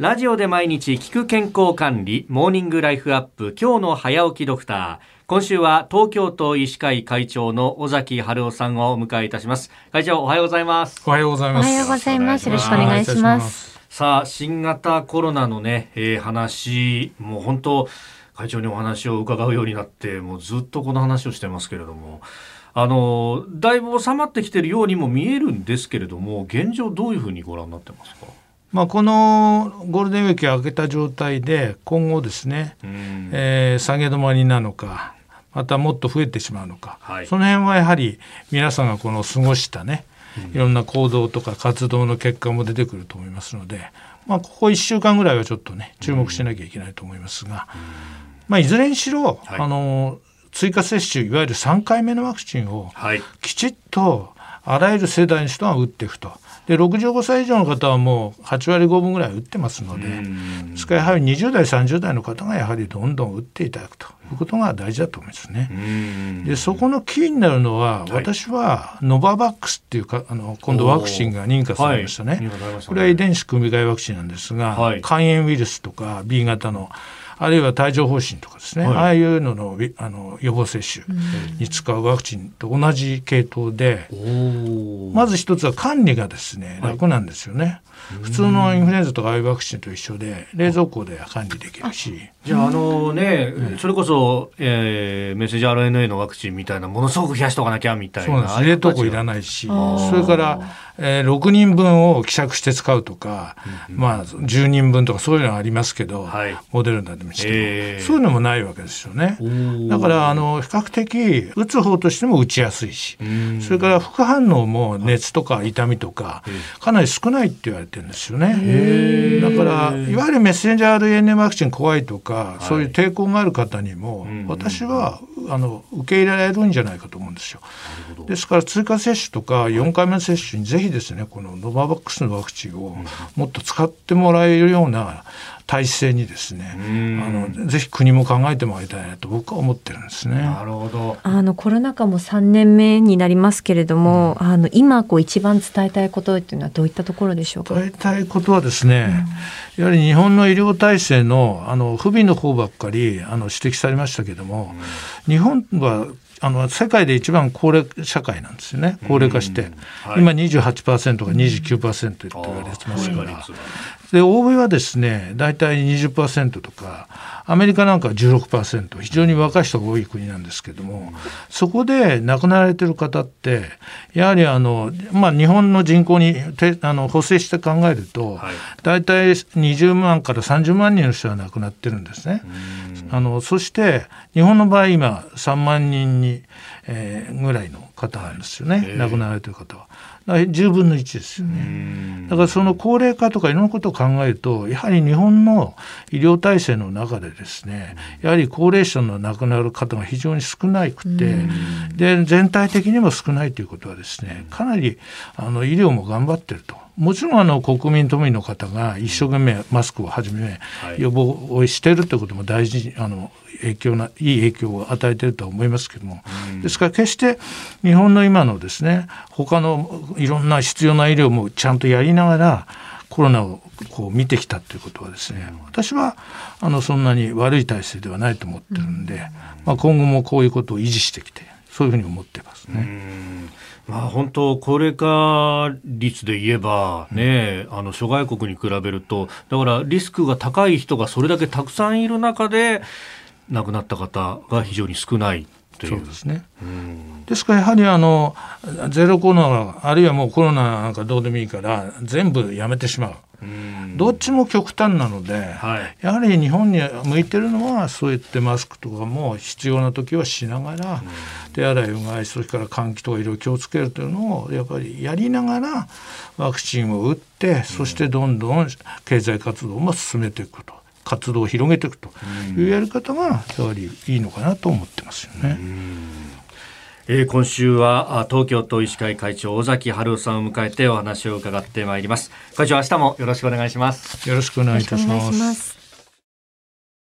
ラジオで毎日聞く健康管理、モーニングライフアップ、今日の早起きドクター。今週は東京都医師会会長の尾崎春夫さんをお迎えいたします。会長、おはようございます。おはようございます。おはようございます。よろしくお願いします。さあ、新型コロナのね、えー、話、もう本当、会長にお話を伺うようになって、もうずっとこの話をしてますけれども、あのだいぶ収まってきているようにも見えるんですけれども現状どういうふうにご覧になってますか？まあ、このゴールデンウィーク明けた状態で今後ですね、えー、下げ止まりなのかまたもっと増えてしまうのか、はい、その辺はやはり皆さんがこの過ごしたねいろんな行動とか活動の結果も出てくると思いますので、まあ、ここ1週間ぐらいはちょっとね注目しなきゃいけないと思いますが、まあ、いずれにしろ、はい、あの追加接種いわゆる3回目のワクチンをきちっとあらゆる世代の人が打っていくと。で65歳以上の方はもう8割5分ぐらい打ってますのでですからやはり20代30代の方がやはりどんどん打っていただくということが大事だと思いますね。でそこのキーになるのは、私はノババックスっていうかあの今度ワクチンが認可されましたね。はい、これは遺伝子組み換えワクチンなんですが、はい、肝炎ウイルスとか B 型のあるいは帯状疱疹とかですね、はい、ああいうののあの予防接種に使うワクチンと同じ系統で、まず一つは管理がですね楽なんですよね。はい普通のインフルエンザとかああいうワクチンと一緒で冷蔵庫で管理できるしじゃああのね、それこそ、えー、メッセージ RNA のワクチンみたいなものすごく冷やしとかなきゃみたいなそうなんです。冷凍庫いらないしそれから、えー、6人分を希釈して使うとか、うん、まあ10人分とかそういうのはありますけど、はい、モデルナでもしても、えー、そういうのもないわけですよね。だからあの比較的打つ方としても打ちやすいしそれから副反応も熱とか痛みとかかなり少ないって言われてるんですよね。だからいわゆるメッセンジャー RNA ワクチン怖いとか、そういう抵抗がある方にも、私はあの受け入れられるんじゃないかと思うんですよ。ですから追加接種とか4回目の接種にぜひですねこのノババックスのワクチンをもっと使ってもらえるような体制にですね、あのぜひ国も考えてもらいたいなと僕は思ってるんですね。なるほど。あのコロナ禍も3年目になりますけれども、うん、あの今こう一番伝えたいことっていうのはどういったところでしょうか？伝えたいことはですね、うん、やはり日本の医療体制のあの不備の方ばっかりあの指摘されましたけども、うん、日本はあの世界で一番高齢社会なんですよね。高齢化して、はい、今28%が29%って言われてますから、で欧米はですね大体20%とかアメリカなんかは16%非常に若い人が多い国なんですけどもそこで亡くなられてる方ってやはりあの、まあ、日本の人口にあの補正して考えると、はい、大体20万から30万人の人が亡くなってるんですね。あのそして日本の場合今3万人に、えー、ぐらいの方なんですよね、亡くなられてる方は。10分の1ですよね。だからその高齢化とかいろんなことを考えるとやはり日本の医療体制の中でですねやはり高齢者の亡くなる方が非常に少なくてで全体的にも少ないということはですねかなりあの医療も頑張ってると。もちろんあの国民都民の方が一生懸命マスクをはじめ予防をしているということも大事あの影響ないい影響を与えていると思いますけども、ですから決して日本の今のですね他のいろんな必要な医療もちゃんとやりながらコロナをこう見てきたということはですね私はあのそんなに悪い体制ではないと思ってるんで、まあ、今後もこういうことを維持してきてそういうふうに思ってますね。まあ、本当、高齢化率で言えば、ね、あの諸外国に比べると、だからリスクが高い人がそれだけたくさんいる中で、亡くなった方が非常に少ないという。そうですね。ですからやはりあのゼロコロナあるいはもうコロナなんかどうでもいいから全部やめてしまう。どっちも極端なので、はい、やはり日本に向いてるのはそういってマスクとかも必要な時はしながら、手洗いうがいそれから換気とかいろいろ気をつけるというのをやっぱりやりながらワクチンを打ってそしてどんどん経済活動も進めていくと。活動を広げていくというやり方がやはりいいのかなと思ってますよね。えー、今週は東京都医師会会長尾崎春夫さんを迎えてお話を伺ってまいります。会長明日もよろしくお願いします。よろしくお願いいたします